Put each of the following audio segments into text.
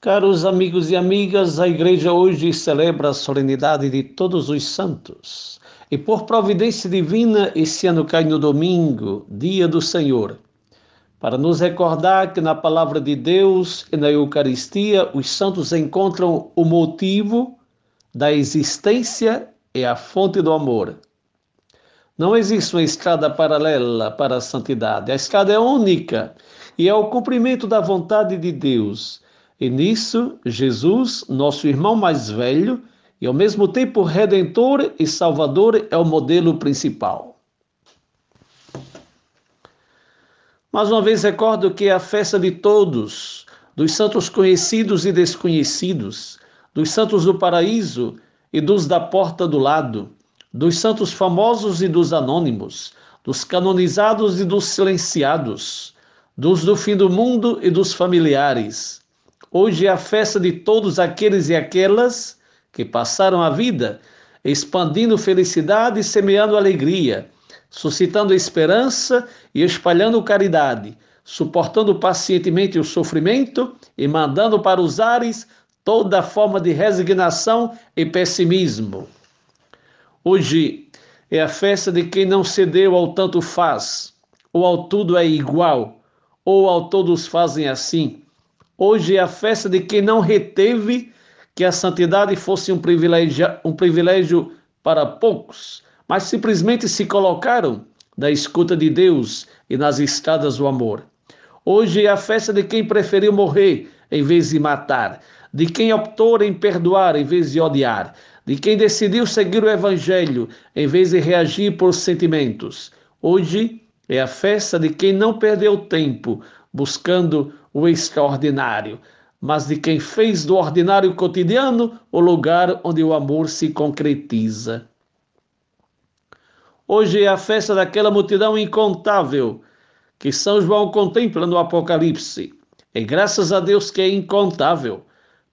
Caros amigos e amigas, a igreja hoje celebra a solenidade de todos os santos. E por providência divina, esse ano cai no domingo, dia do Senhor, para nos recordar que na palavra de Deus e na Eucaristia os santos encontram o motivo da existência e a fonte do amor. Não existe uma estrada paralela para a santidade. A estrada é única e é o cumprimento da vontade de Deus e nisso, Jesus, nosso irmão mais velho e ao mesmo tempo redentor e salvador, é o modelo principal. Mais uma vez recordo que é a festa de todos, dos santos conhecidos e desconhecidos, dos santos do paraíso e dos da porta do lado, dos santos famosos e dos anônimos, dos canonizados e dos silenciados, dos do fim do mundo e dos familiares Hoje é a festa de todos aqueles e aquelas que passaram a vida expandindo felicidade e semeando alegria, suscitando esperança e espalhando caridade, suportando pacientemente o sofrimento e mandando para os ares toda forma de resignação e pessimismo. Hoje é a festa de quem não cedeu ao tanto faz, ou ao tudo é igual, ou ao todos fazem assim Hoje é a festa de quem não reteve que a santidade fosse um privilégio, um privilégio para poucos, mas simplesmente se colocaram da escuta de Deus e nas estradas do amor. Hoje é a festa de quem preferiu morrer em vez de matar, de quem optou em perdoar em vez de odiar, de quem decidiu seguir o Evangelho em vez de reagir por sentimentos. Hoje é a festa de quem não perdeu tempo buscando o extraordinário, mas de quem fez do ordinário cotidiano o lugar onde o amor se concretiza. Hoje é a festa daquela multidão incontável que São João contempla no Apocalipse. E graças a Deus que é incontável,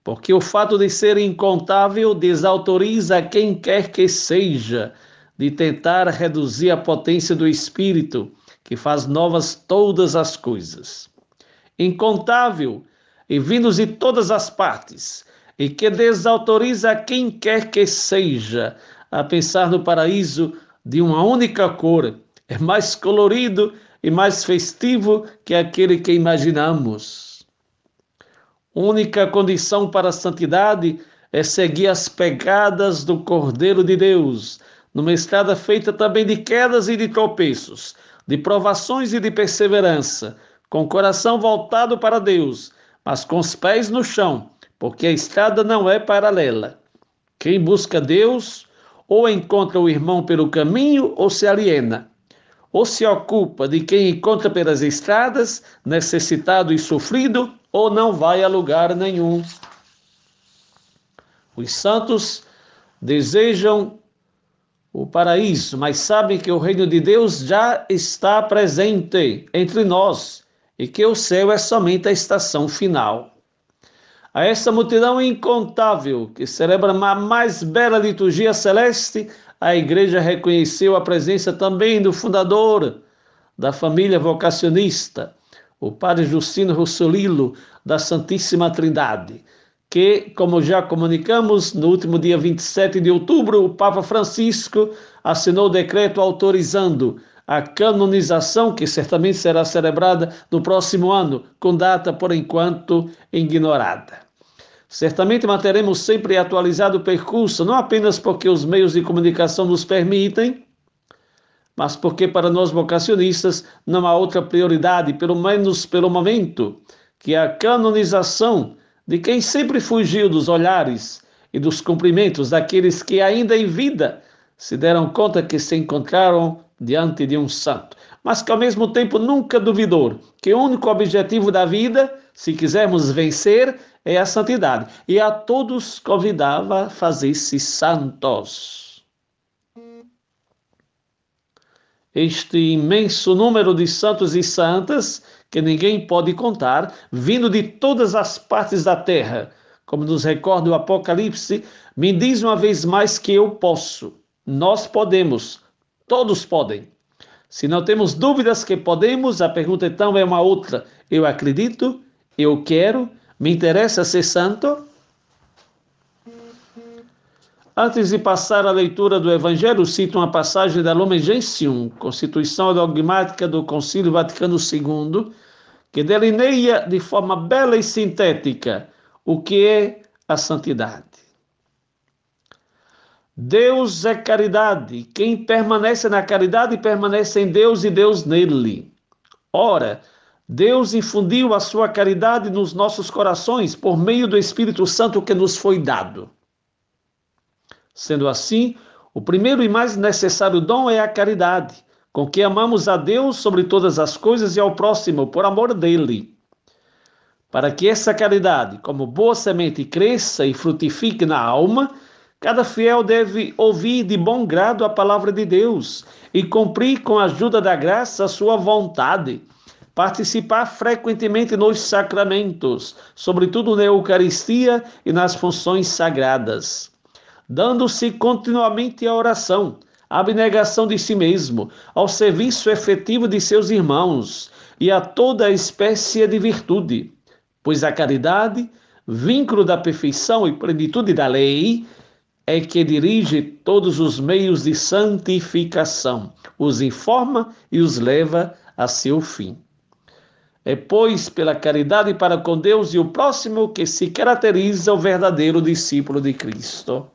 porque o fato de ser incontável desautoriza quem quer que seja de tentar reduzir a potência do Espírito, que faz novas todas as coisas incontável e vindos de todas as partes, e que desautoriza quem quer que seja a pensar no paraíso de uma única cor, é mais colorido e mais festivo que aquele que imaginamos. Única condição para a santidade é seguir as pegadas do Cordeiro de Deus, numa estrada feita também de quedas e de tropeços, de provações e de perseverança, com o coração voltado para Deus, mas com os pés no chão, porque a estrada não é paralela. Quem busca Deus ou encontra o irmão pelo caminho ou se aliena, ou se ocupa de quem encontra pelas estradas, necessitado e sofrido, ou não vai a lugar nenhum. Os santos desejam o paraíso, mas sabem que o reino de Deus já está presente entre nós e que o céu é somente a estação final. A essa multidão incontável que celebra a mais bela liturgia celeste, a igreja reconheceu a presença também do fundador da família vocacionista, o padre Justino Rossolilo, da Santíssima Trindade, que, como já comunicamos, no último dia 27 de outubro, o Papa Francisco assinou o decreto autorizando a canonização, que certamente será celebrada no próximo ano, com data por enquanto ignorada. Certamente manteremos sempre atualizado o percurso, não apenas porque os meios de comunicação nos permitem, mas porque para nós vocacionistas não há outra prioridade, pelo menos pelo momento, que a canonização de quem sempre fugiu dos olhares e dos cumprimentos daqueles que ainda em vida se deram conta que se encontraram diante de um santo, mas que ao mesmo tempo nunca duvidou que o único objetivo da vida, se quisermos vencer, é a santidade. E a todos convidava a fazer-se santos. Este imenso número de santos e santas, que ninguém pode contar, vindo de todas as partes da terra, como nos recorda o Apocalipse, me diz uma vez mais que eu posso, nós podemos Todos podem. Se não temos dúvidas que podemos, a pergunta então é uma outra. Eu acredito Eu quero, me interessa ser santo? Antes de passar à leitura do Evangelho, cito uma passagem da Lumen Gentium, Constituição Dogmática do Concílio Vaticano II, que delineia de forma bela e sintética o que é a santidade. Deus é caridade. Quem permanece na caridade permanece em Deus e Deus nele. Ora, Deus infundiu a sua caridade nos nossos corações por meio do Espírito Santo que nos foi dado. Sendo assim, o primeiro e mais necessário dom é a caridade, com que amamos a Deus sobre todas as coisas e ao próximo por amor dele. Para que essa caridade, como boa semente, cresça e frutifique na alma, cada fiel deve ouvir de bom grado a palavra de Deus e cumprir com a ajuda da graça a sua vontade participar frequentemente nos sacramentos, sobretudo na Eucaristia e nas funções sagradas dando-se continuamente à oração, à abnegação de si mesmo, ao serviço efetivo de seus irmãos e a toda espécie de virtude, pois a caridade, vínculo da perfeição e plenitude da lei, é que dirige todos os meios de santificação, os informa e os leva a seu fim. É, pois, pela caridade para com Deus e o próximo que se caracteriza o verdadeiro discípulo de Cristo.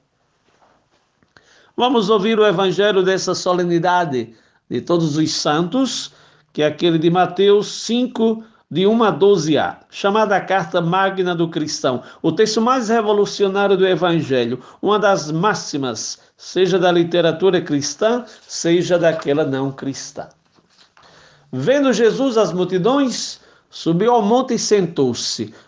Vamos ouvir o evangelho dessa solenidade de todos os santos, que é aquele de Mateus 5, de 1 a 12a, chamada Carta Magna do Cristão, o texto mais revolucionário do Evangelho, uma das máximas, seja da literatura cristã, seja daquela não cristã. Vendo Jesus as multidões, subiu ao monte e sentou-se.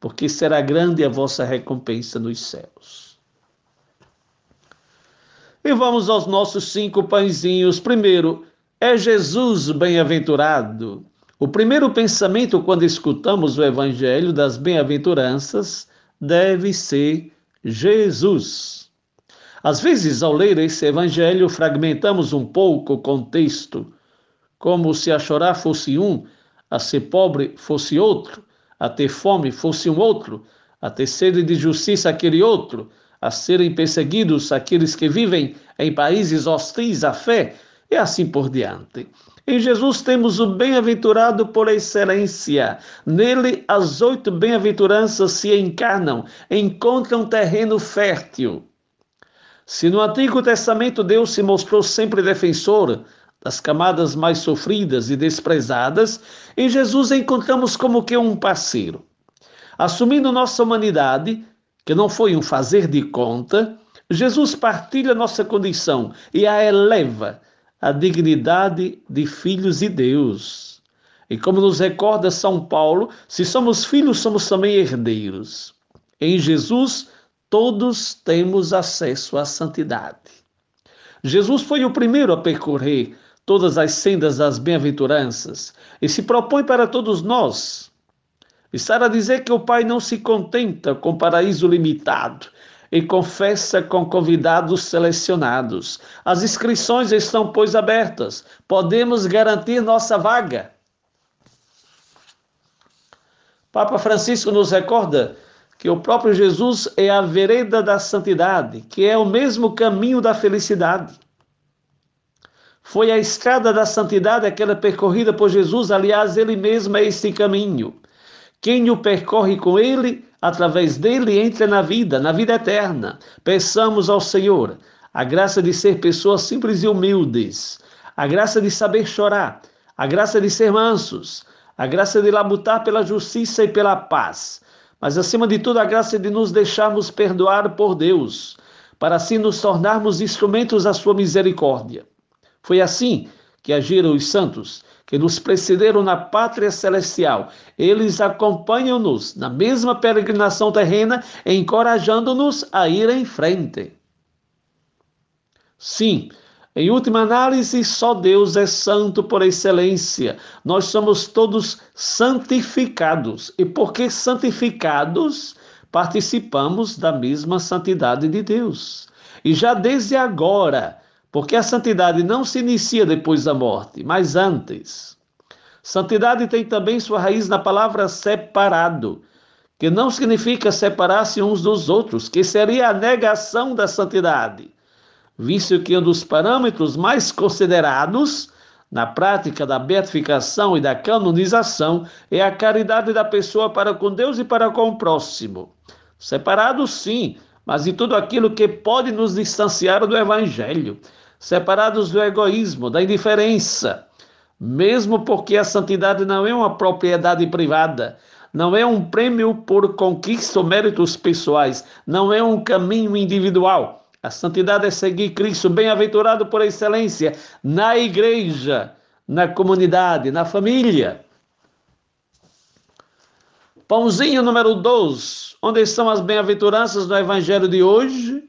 porque será grande a vossa recompensa nos céus. E vamos aos nossos cinco pãezinhos. Primeiro, é Jesus bem-aventurado. O primeiro pensamento quando escutamos o evangelho das bem-aventuranças deve ser Jesus. Às vezes, ao ler esse evangelho, fragmentamos um pouco o contexto, como se a chorar fosse um, a ser pobre fosse outro, a ter fome fosse um outro, a ter sede de justiça aquele outro, a serem perseguidos aqueles que vivem em países hostis à fé, e assim por diante. Em Jesus temos o bem-aventurado por excelência. Nele, as oito bem-aventuranças se encarnam, encontram terreno fértil. Se no Antigo Testamento Deus se mostrou sempre defensor das camadas mais sofridas e desprezadas, em Jesus encontramos como que um parceiro. Assumindo nossa humanidade, que não foi um fazer de conta, Jesus partilha nossa condição e a eleva à dignidade de filhos de Deus. E como nos recorda São Paulo, se somos filhos, somos também herdeiros. Em Jesus, todos temos acesso à santidade. Jesus foi o primeiro a percorrer todas as sendas das bem-aventuranças e se propõe para todos nós. Estar a dizer que o Pai não se contenta com paraíso limitado e confessa com convidados selecionados. As inscrições estão, pois, abertas. Podemos garantir nossa vaga. Papa Francisco nos recorda que o próprio Jesus é a vereda da santidade, que é o mesmo caminho da felicidade. Foi a estrada da santidade aquela percorrida por Jesus, aliás, ele mesmo é esse caminho. Quem o percorre com ele através dele, entre na vida, na vida eterna. Peçamos ao Senhor a graça de ser pessoas simples e humildes, a graça de saber chorar, a graça de ser mansos, a graça de labutar pela justiça e pela paz, mas acima de tudo a graça de nos deixarmos perdoar por Deus, para assim nos tornarmos instrumentos da sua misericórdia. Foi assim que agiram os santos, que nos precederam na pátria celestial. Eles acompanham-nos na mesma peregrinação terrena, encorajando-nos a ir em frente. Sim, em última análise, só Deus é santo por excelência. Nós somos todos santificados. E porque santificados, participamos da mesma santidade de Deus. E já desde agora, porque a santidade não se inicia depois da morte, mas antes. Santidade tem também sua raiz na palavra separado, que não significa separar-se uns dos outros, que seria a negação da santidade, visto que um dos parâmetros mais considerados na prática da beatificação e da canonização é a caridade da pessoa para com Deus e para com o próximo. Separado, sim, mas de tudo aquilo que pode nos distanciar do Evangelho, separados do egoísmo, da indiferença, mesmo porque a santidade não é uma propriedade privada, não é um prêmio por conquista ou méritos pessoais, não é um caminho individual. A santidade é seguir Cristo, bem-aventurado por excelência, na igreja, na comunidade, na família. Pãozinho número 12. Onde estão as bem-aventuranças do evangelho de hoje?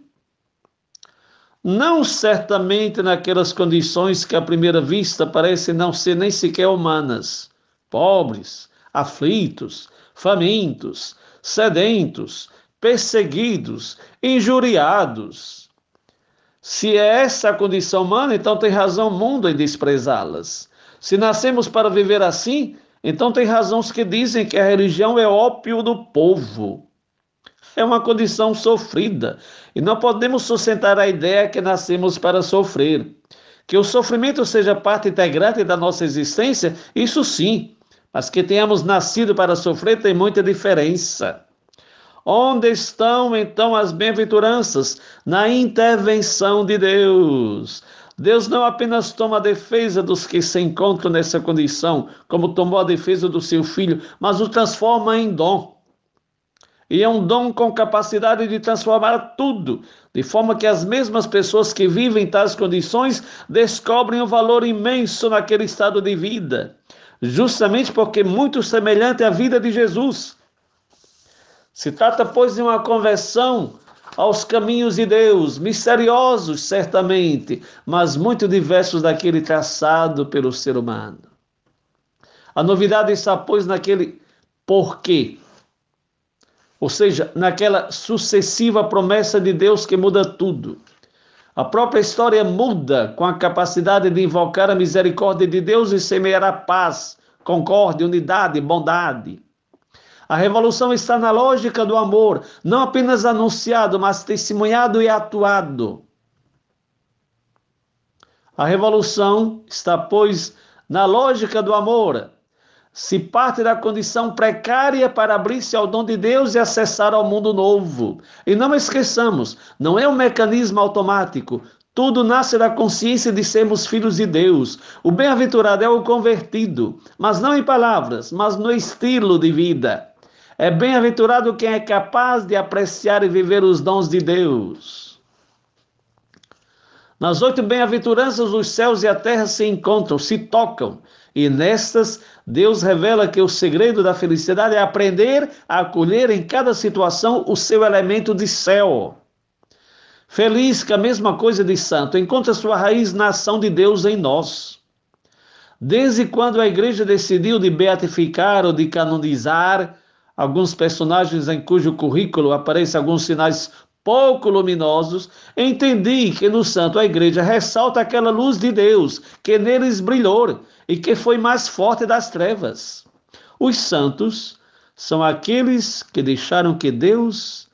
Não certamente naquelas condições que à primeira vista parecem não ser nem sequer humanas, pobres, aflitos, famintos, sedentos, perseguidos, injuriados. Se é essa a condição humana, então tem razão o mundo em desprezá-las. Se nascemos para viver assim, então tem razão os que dizem que a religião é ópio do povo é uma condição sofrida e não podemos sustentar a ideia que nascemos para sofrer. Que o sofrimento seja parte integrante da nossa existência, isso sim, mas que tenhamos nascido para sofrer tem muita diferença. Onde estão então as bem-aventuranças? Na intervenção de Deus. Deus não apenas toma a defesa dos que se encontram nessa condição, como tomou a defesa do seu filho, mas o transforma em dom e é um dom com capacidade de transformar tudo, de forma que as mesmas pessoas que vivem tais condições descobrem o um valor imenso naquele estado de vida, justamente porque muito semelhante à vida de Jesus. Se trata, pois, de uma conversão aos caminhos de Deus, misteriosos certamente, mas muito diversos daquele traçado pelo ser humano. A novidade está, pois, naquele porquê ou seja, naquela sucessiva promessa de Deus que muda tudo. A própria história muda com a capacidade de invocar a misericórdia de Deus e semear a paz, concórdia, unidade, bondade. A revolução está na lógica do amor, não apenas anunciado, mas testemunhado e atuado. A revolução está, pois, na lógica do amor, se parte da condição precária para abrir-se ao dom de Deus e acessar ao mundo novo. E não esqueçamos, não é um mecanismo automático. Tudo nasce da consciência de sermos filhos de Deus. O bem-aventurado é o convertido, mas não em palavras, mas no estilo de vida. É bem-aventurado quem é capaz de apreciar e viver os dons de Deus. Nas oito bem-aventuranças, os céus e a terra se encontram, se tocam, e nestas, Deus revela que o segredo da felicidade é aprender a acolher em cada situação o seu elemento de céu. Feliz que a mesma coisa de santo encontra sua raiz na ação de Deus em nós. Desde quando a igreja decidiu de beatificar ou de canonizar alguns personagens em cujo currículo aparecem alguns sinais pouco luminosos, entendi que no santo a igreja ressalta aquela luz de Deus que neles brilhou e que foi mais forte das trevas. Os santos são aqueles que deixaram que Deus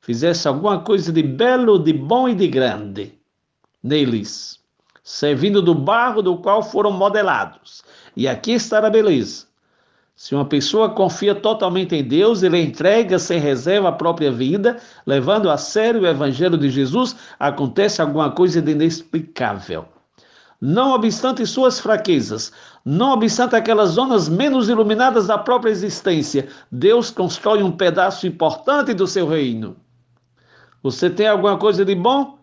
fizesse alguma coisa de belo, de bom e de grande neles, servindo do barro do qual foram modelados. E aqui está a beleza. Se uma pessoa confia totalmente em Deus, ele entrega sem reserva a própria vida, levando a sério o Evangelho de Jesus, acontece alguma coisa de inexplicável. Não obstante suas fraquezas, não obstante aquelas zonas menos iluminadas da própria existência, Deus constrói um pedaço importante do seu reino. Você tem alguma coisa de bom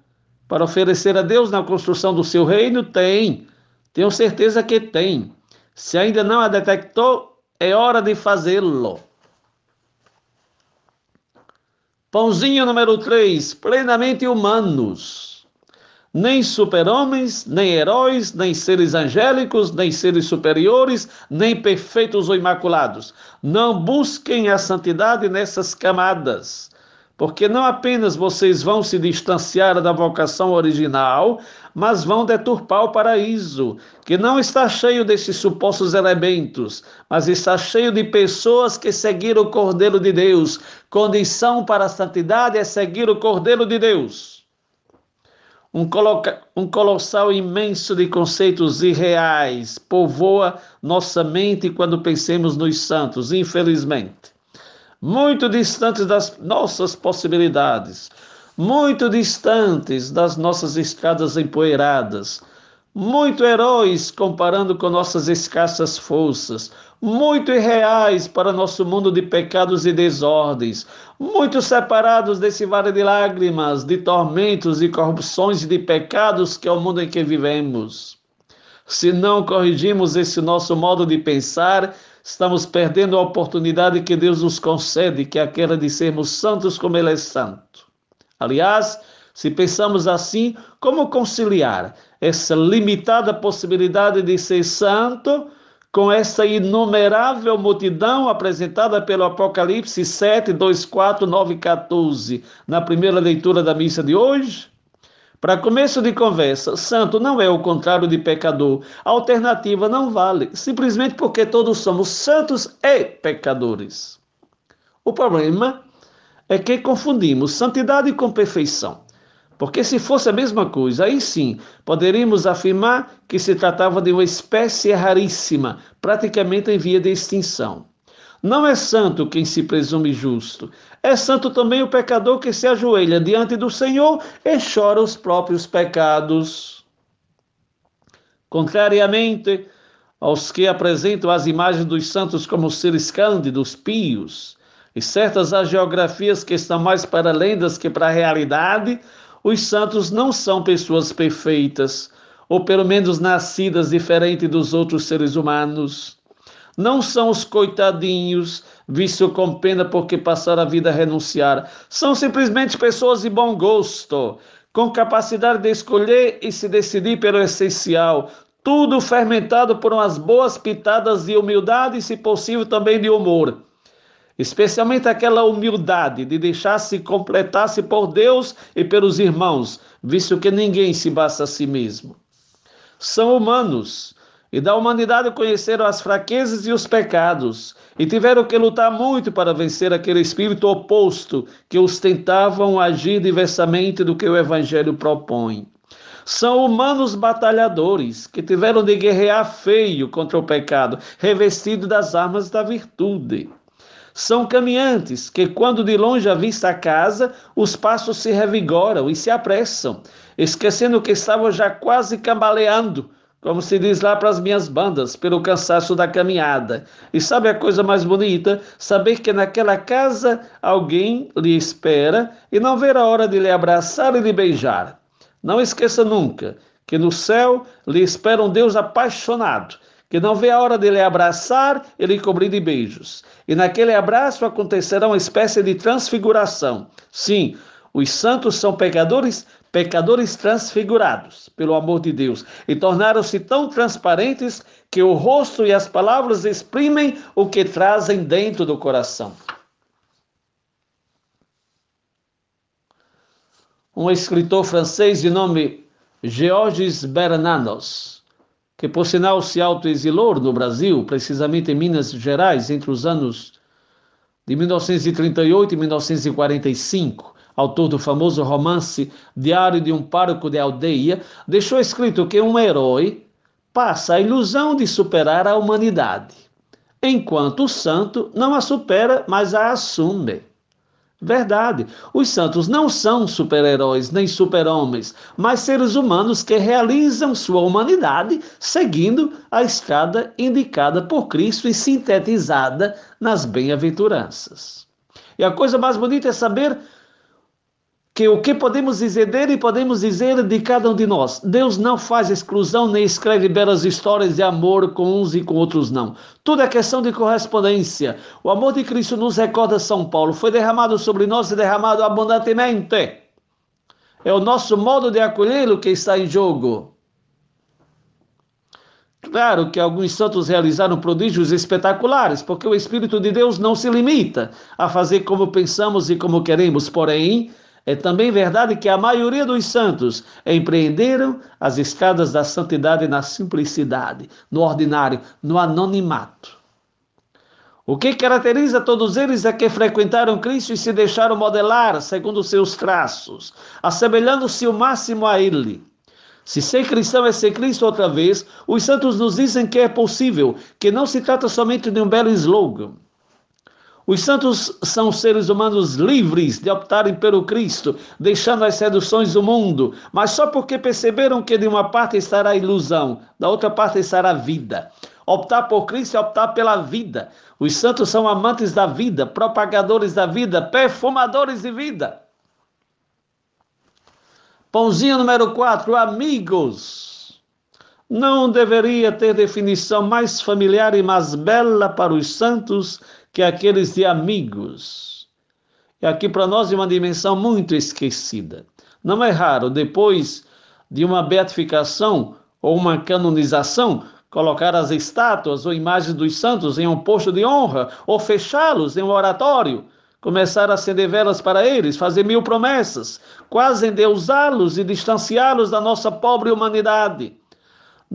para oferecer a Deus na construção do seu reino? Tem. Tenho certeza que tem. Se ainda não a detectou, é hora de fazê-lo. Pãozinho número 3, plenamente humanos. Nem super-homens, nem heróis, nem seres angélicos, nem seres superiores, nem perfeitos ou imaculados. Não busquem a santidade nessas camadas porque não apenas vocês vão se distanciar da vocação original, mas vão deturpar o paraíso, que não está cheio desses supostos elementos, mas está cheio de pessoas que seguiram o Cordeiro de Deus. Condição para a santidade é seguir o Cordeiro de Deus. Um, coloca, um colossal imenso de conceitos irreais povoa nossa mente quando pensemos nos santos, infelizmente muito distantes das nossas possibilidades, muito distantes das nossas estradas empoeiradas, muito heróis comparando com nossas escassas forças, muito irreais para nosso mundo de pecados e desordens, muito separados desse vale de lágrimas, de tormentos e corrupções e de pecados que é o mundo em que vivemos. Se não corrigimos esse nosso modo de pensar, estamos perdendo a oportunidade que Deus nos concede, que é aquela de sermos santos como Ele é santo. Aliás, se pensamos assim, como conciliar essa limitada possibilidade de ser santo com essa inumerável multidão apresentada pelo Apocalipse 7, 2, 4, 9 14, na primeira leitura da missa de hoje? Para começo de conversa, santo não é o contrário de pecador. A alternativa não vale, simplesmente porque todos somos santos e pecadores. O problema é que confundimos santidade com perfeição. Porque se fosse a mesma coisa, aí sim poderíamos afirmar que se tratava de uma espécie raríssima, praticamente em via de extinção. Não é santo quem se presume justo. É santo também o pecador que se ajoelha diante do Senhor e chora os próprios pecados. Contrariamente aos que apresentam as imagens dos santos como seres cândidos, pios, e certas agiografias que estão mais para lendas que para a realidade, os santos não são pessoas perfeitas, ou pelo menos nascidas diferente dos outros seres humanos. Não são os coitadinhos, visto com pena porque passaram a vida a renunciar. São simplesmente pessoas de bom gosto, com capacidade de escolher e se decidir pelo essencial. Tudo fermentado por umas boas pitadas de humildade e, se possível, também de humor. Especialmente aquela humildade de deixar-se completar-se por Deus e pelos irmãos, visto que ninguém se basta a si mesmo. São humanos e da humanidade conheceram as fraquezas e os pecados, e tiveram que lutar muito para vencer aquele espírito oposto que os tentavam agir diversamente do que o Evangelho propõe. São humanos batalhadores que tiveram de guerrear feio contra o pecado, revestido das armas da virtude. São caminhantes que, quando de longe avista a casa, os passos se revigoram e se apressam, esquecendo que estavam já quase cambaleando como se diz lá para as minhas bandas, pelo cansaço da caminhada. E sabe a coisa mais bonita? Saber que naquela casa alguém lhe espera e não ver a hora de lhe abraçar e lhe beijar. Não esqueça nunca que no céu lhe espera um Deus apaixonado, que não vê a hora de lhe abraçar e lhe cobrir de beijos. E naquele abraço acontecerá uma espécie de transfiguração. Sim, os santos são pecadores, pecadores transfigurados pelo amor de Deus e tornaram-se tão transparentes que o rosto e as palavras exprimem o que trazem dentro do coração. Um escritor francês de nome Georges Bernanos, que por sinal se autoexilou no Brasil, precisamente em Minas Gerais, entre os anos de 1938 e 1945, autor do famoso romance Diário de um Pároco de Aldeia, deixou escrito que um herói passa a ilusão de superar a humanidade. enquanto o santo não a supera, mas a assume. Verdade. Os santos não são super-heróis nem super-homens, mas seres humanos que realizam sua humanidade seguindo a escada indicada por Cristo e sintetizada nas bem-aventuranças. E a coisa mais bonita é saber que o que podemos dizer dele e podemos dizer de cada um de nós. Deus não faz exclusão nem escreve belas histórias de amor com uns e com outros, não. Tudo é questão de correspondência. O amor de Cristo nos recorda São Paulo, foi derramado sobre nós e derramado abundantemente. É o nosso modo de acolhê-lo que está em jogo. Claro que alguns santos realizaram prodígios espetaculares, porque o Espírito de Deus não se limita a fazer como pensamos e como queremos, porém, é também verdade que a maioria dos santos empreenderam as escadas da santidade na simplicidade, no ordinário, no anonimato. O que caracteriza todos eles é que frequentaram Cristo e se deixaram modelar segundo seus traços, assemelhando-se o máximo a Ele. Se ser cristão é ser Cristo outra vez, os santos nos dizem que é possível, que não se trata somente de um belo slogan. Os santos são seres humanos livres de optarem pelo Cristo, deixando as seduções do mundo, mas só porque perceberam que de uma parte estará a ilusão, da outra parte estará a vida. Optar por Cristo é optar pela vida. Os santos são amantes da vida, propagadores da vida, perfumadores de vida. Pãozinho número 4, amigos. Não deveria ter definição mais familiar e mais bela para os santos que aqueles de amigos. E aqui para nós é uma dimensão muito esquecida. Não é raro, depois de uma beatificação ou uma canonização, colocar as estátuas ou imagens dos santos em um posto de honra, ou fechá-los em um oratório, começar a acender velas para eles, fazer mil promessas, quase endeusá-los e distanciá-los da nossa pobre humanidade.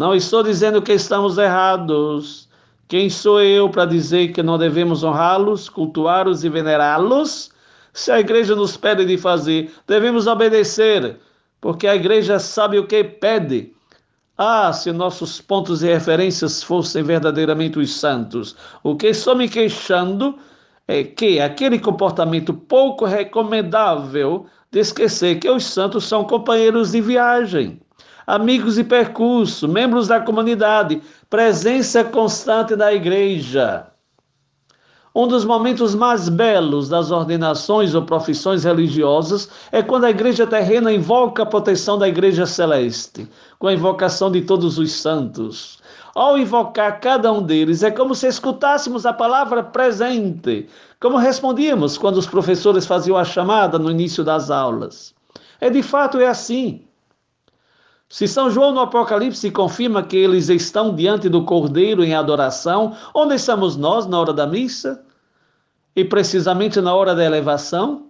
Não estou dizendo que estamos errados. Quem sou eu para dizer que não devemos honrá-los, cultuá-los e venerá-los? Se a igreja nos pede de fazer, devemos obedecer, porque a igreja sabe o que pede. Ah, se nossos pontos de referências fossem verdadeiramente os santos. O que estou me queixando é que aquele comportamento pouco recomendável de esquecer que os santos são companheiros de viagem amigos de percurso, membros da comunidade, presença constante na igreja. Um dos momentos mais belos das ordenações ou profissões religiosas é quando a igreja terrena invoca a proteção da igreja celeste, com a invocação de todos os santos. Ao invocar cada um deles, é como se escutássemos a palavra presente, como respondíamos quando os professores faziam a chamada no início das aulas. É de fato é assim. Se São João no Apocalipse confirma que eles estão diante do Cordeiro em adoração, onde estamos nós na hora da missa? E precisamente na hora da elevação?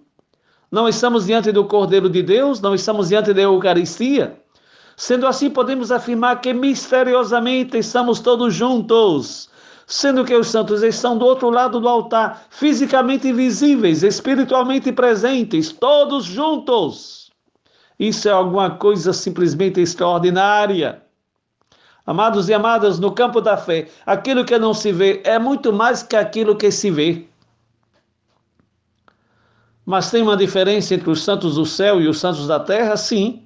Não estamos diante do Cordeiro de Deus, não estamos diante da Eucaristia. Sendo assim, podemos afirmar que misteriosamente estamos todos juntos, sendo que os santos estão do outro lado do altar, fisicamente invisíveis, espiritualmente presentes, todos juntos. Isso é alguma coisa simplesmente extraordinária. Amados e amadas, no campo da fé, aquilo que não se vê é muito mais que aquilo que se vê. Mas tem uma diferença entre os santos do céu e os santos da terra? Sim,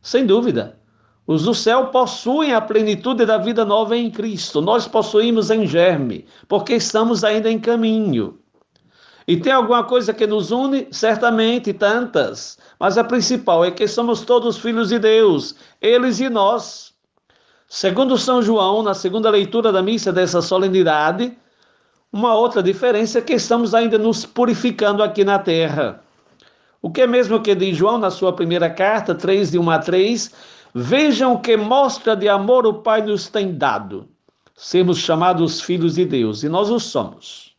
sem dúvida. Os do céu possuem a plenitude da vida nova em Cristo. Nós possuímos em germe, porque estamos ainda em caminho. E tem alguma coisa que nos une? Certamente, tantas. Mas a principal é que somos todos filhos de Deus, eles e nós. Segundo São João, na segunda leitura da missa dessa solenidade, uma outra diferença é que estamos ainda nos purificando aqui na terra. O que é mesmo que diz João na sua primeira carta, 3 de 1 a 3, vejam que mostra de amor o Pai nos tem dado. Sermos chamados filhos de Deus, e nós o somos.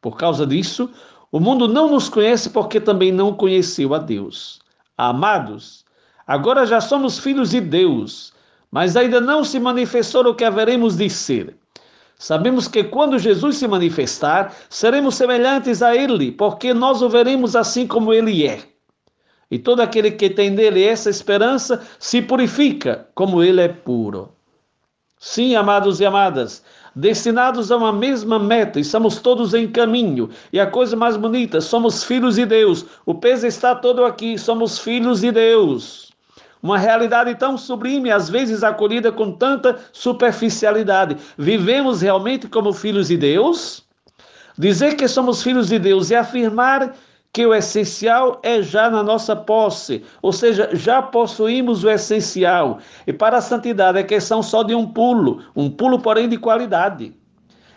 Por causa disso, o mundo não nos conhece porque também não conheceu a Deus. Amados, agora já somos filhos de Deus, mas ainda não se manifestou o que haveremos de ser. Sabemos que quando Jesus se manifestar, seremos semelhantes a Ele, porque nós o veremos assim como Ele é. E todo aquele que tem nele essa esperança se purifica, como Ele é puro. Sim, amados e amadas, destinados a uma mesma meta, estamos todos em caminho. E a coisa mais bonita, somos filhos de Deus. O peso está todo aqui, somos filhos de Deus. Uma realidade tão sublime, às vezes acolhida com tanta superficialidade. Vivemos realmente como filhos de Deus? Dizer que somos filhos de Deus e afirmar que o essencial é já na nossa posse, ou seja, já possuímos o essencial. E para a santidade é questão só de um pulo, um pulo, porém, de qualidade.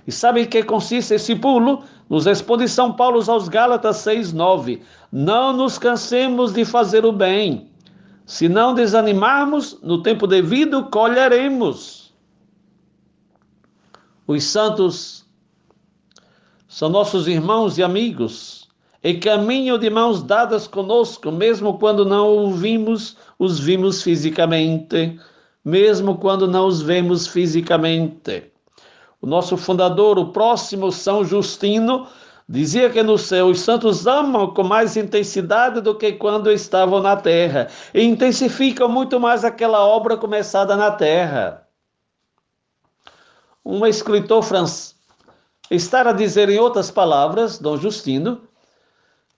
E sabe em que consiste esse pulo? Nos responde São Paulo aos Gálatas 6,9. Não nos cansemos de fazer o bem. Se não desanimarmos, no tempo devido colheremos. Os santos são nossos irmãos e amigos e caminham de mãos dadas conosco, mesmo quando não os vimos, os vimos fisicamente, mesmo quando não os vemos fisicamente. O nosso fundador, o próximo São Justino, dizia que no céu os santos amam com mais intensidade do que quando estavam na terra, e intensificam muito mais aquela obra começada na terra. Um escritor francês está a dizer, em outras palavras, Dom Justino,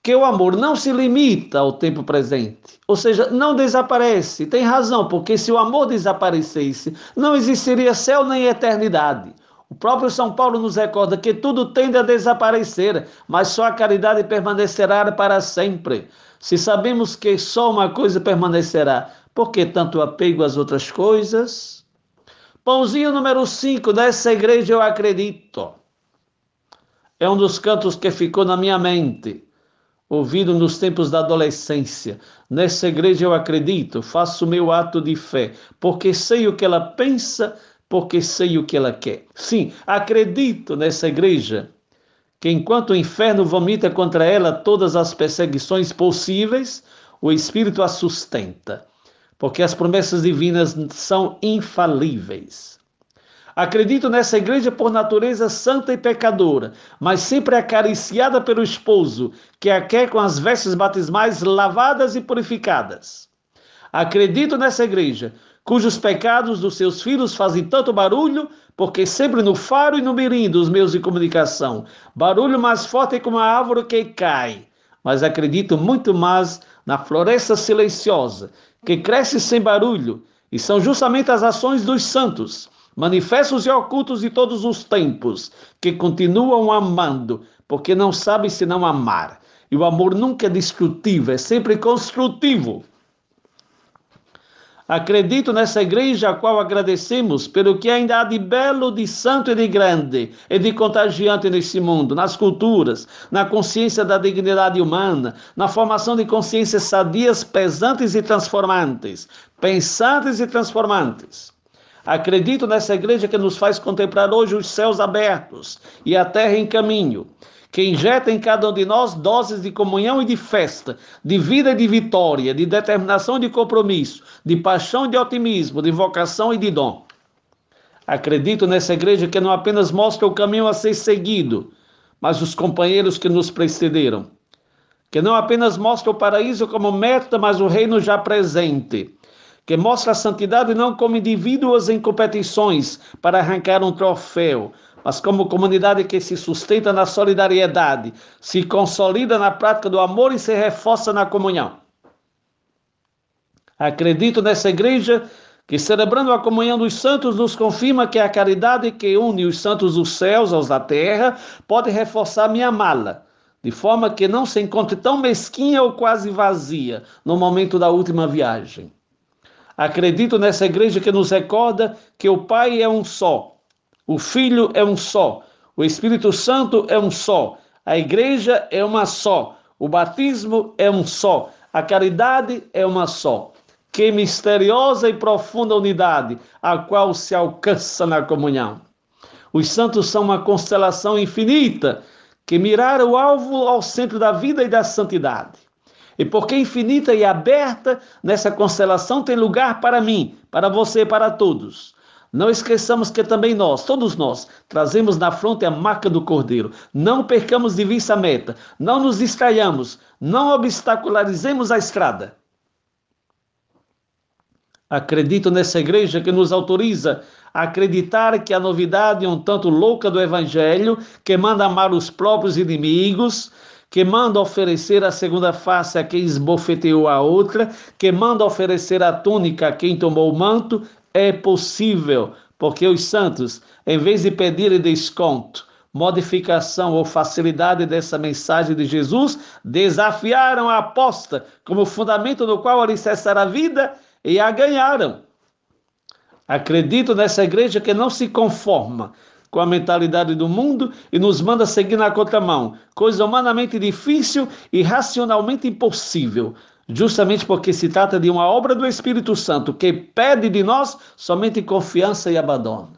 que o amor não se limita ao tempo presente, ou seja, não desaparece. Tem razão, porque se o amor desaparecesse, não existiria céu nem eternidade. O próprio São Paulo nos recorda que tudo tende a desaparecer, mas só a caridade permanecerá para sempre. Se sabemos que só uma coisa permanecerá, por que tanto apego às outras coisas? Pãozinho número 5 dessa igreja eu acredito. É um dos cantos que ficou na minha mente ouvido nos tempos da adolescência. Nessa igreja eu acredito, faço meu ato de fé, porque sei o que ela pensa, porque sei o que ela quer. Sim, acredito nessa igreja, que enquanto o inferno vomita contra ela todas as perseguições possíveis, o Espírito a sustenta, porque as promessas divinas são infalíveis. Acredito nessa igreja por natureza santa e pecadora, mas sempre acariciada pelo esposo, que a quer com as vestes batismais lavadas e purificadas. Acredito nessa igreja, cujos pecados dos seus filhos fazem tanto barulho, porque sempre no faro e no mirim dos meus de comunicação, barulho mais forte como a árvore que cai. Mas acredito muito mais na floresta silenciosa, que cresce sem barulho, e são justamente as ações dos santos manifestos e ocultos de todos os tempos, que continuam amando, porque não sabem se não amar. E o amor nunca é destrutivo, é sempre construtivo. Acredito nessa igreja a qual agradecemos pelo que ainda há de belo, de santo e de grande e de contagiante nesse mundo, nas culturas, na consciência da dignidade humana, na formação de consciências sadias, pesantes e transformantes, pensantes e transformantes. Acredito nessa igreja que nos faz contemplar hoje os céus abertos e a terra em caminho, que injeta em cada um de nós doses de comunhão e de festa, de vida e de vitória, de determinação e de compromisso, de paixão e de otimismo, de vocação e de dom. Acredito nessa igreja que não apenas mostra o caminho a ser seguido, mas os companheiros que nos precederam. Que não apenas mostra o paraíso como meta, mas o reino já presente que mostra a santidade não como indivíduos em competições para arrancar um troféu, mas como comunidade que se sustenta na solidariedade, se consolida na prática do amor e se reforça na comunhão. Acredito nessa igreja que, celebrando a comunhão dos santos, nos confirma que a caridade que une os santos dos céus aos da terra pode reforçar minha mala, de forma que não se encontre tão mesquinha ou quase vazia no momento da última viagem. Acredito nessa igreja que nos recorda que o Pai é um só, o Filho é um só, o Espírito Santo é um só, a igreja é uma só, o batismo é um só, a caridade é uma só. Que misteriosa e profunda unidade, a qual se alcança na comunhão. Os santos são uma constelação infinita que miraram o alvo ao centro da vida e da santidade. E porque infinita e aberta nessa constelação tem lugar para mim, para você, para todos. Não esqueçamos que também nós, todos nós, trazemos na fronte a marca do Cordeiro. Não percamos de vista a meta, não nos distraiamos, não obstacularizemos a estrada. Acredito nessa igreja que nos autoriza a acreditar que a novidade é um tanto louca do Evangelho, que manda amar os próprios inimigos, que manda oferecer a segunda face a quem esbofeteou a outra, que manda oferecer a túnica a quem tomou o manto, é possível, porque os santos, em vez de pedirem desconto, modificação ou facilidade dessa mensagem de Jesus, desafiaram a aposta como fundamento no qual alicerçar a vida e a ganharam. Acredito nessa igreja que não se conforma com a mentalidade do mundo e nos manda seguir na contramão, coisa humanamente difícil e racionalmente impossível, justamente porque se trata de uma obra do Espírito Santo que pede de nós somente confiança e abandono.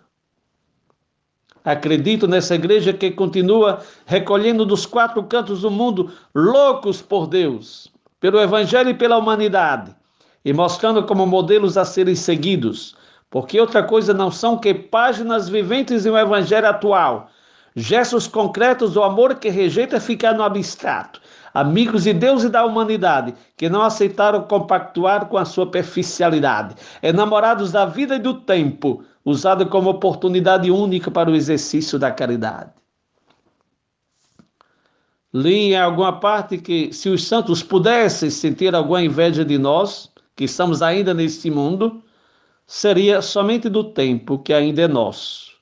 Acredito nessa igreja que continua recolhendo dos quatro cantos do mundo loucos por Deus, pelo Evangelho e pela humanidade, e mostrando como modelos a serem seguidos, porque outra coisa não são que páginas viventes em um Evangelho atual, gestos concretos do amor que rejeita ficar no abstrato, amigos de Deus e da humanidade, que não aceitaram compactuar com a superficialidade, enamorados da vida e do tempo, usado como oportunidade única para o exercício da caridade. Li em alguma parte que se os santos pudessem sentir alguma inveja de nós, que estamos ainda neste mundo, seria somente do tempo que ainda é nosso,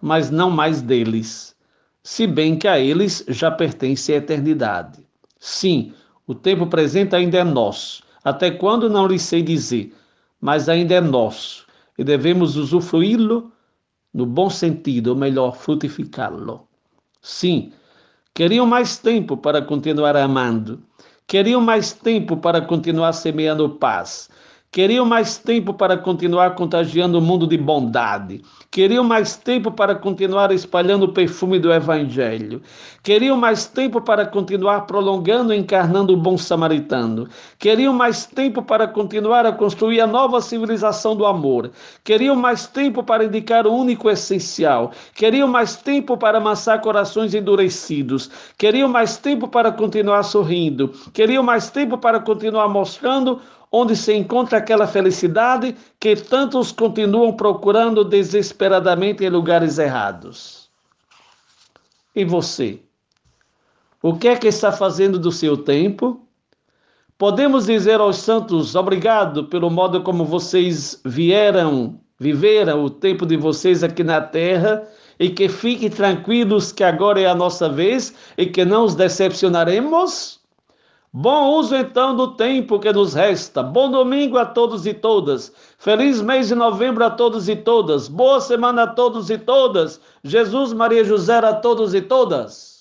mas não mais deles, se bem que a eles já pertence a eternidade. Sim, o tempo presente ainda é nosso, até quando não lhe sei dizer, mas ainda é nosso e devemos usufruí-lo no bom sentido, ou melhor, frutificá-lo. Sim, queriam mais tempo para continuar amando, queriam mais tempo para continuar semeando paz, Queriam mais tempo para continuar contagiando o mundo de bondade. Queriam mais tempo para continuar espalhando o perfume do Evangelho. Queriam mais tempo para continuar prolongando e encarnando o bom samaritano. Queriam mais tempo para continuar a construir a nova civilização do amor. Queriam mais tempo para indicar o único essencial. Queriam mais tempo para amassar corações endurecidos. Queriam mais tempo para continuar sorrindo. Queriam mais tempo para continuar mostrando onde se encontra aquela felicidade que tantos continuam procurando desesperadamente em lugares errados. E você? O que é que está fazendo do seu tempo? Podemos dizer aos santos obrigado pelo modo como vocês vieram, viveram o tempo de vocês aqui na terra e que fiquem tranquilos que agora é a nossa vez e que não os decepcionaremos? Bom uso então do tempo que nos resta. Bom domingo a todos e todas. Feliz mês de novembro a todos e todas. Boa semana a todos e todas. Jesus, Maria José a todos e todas.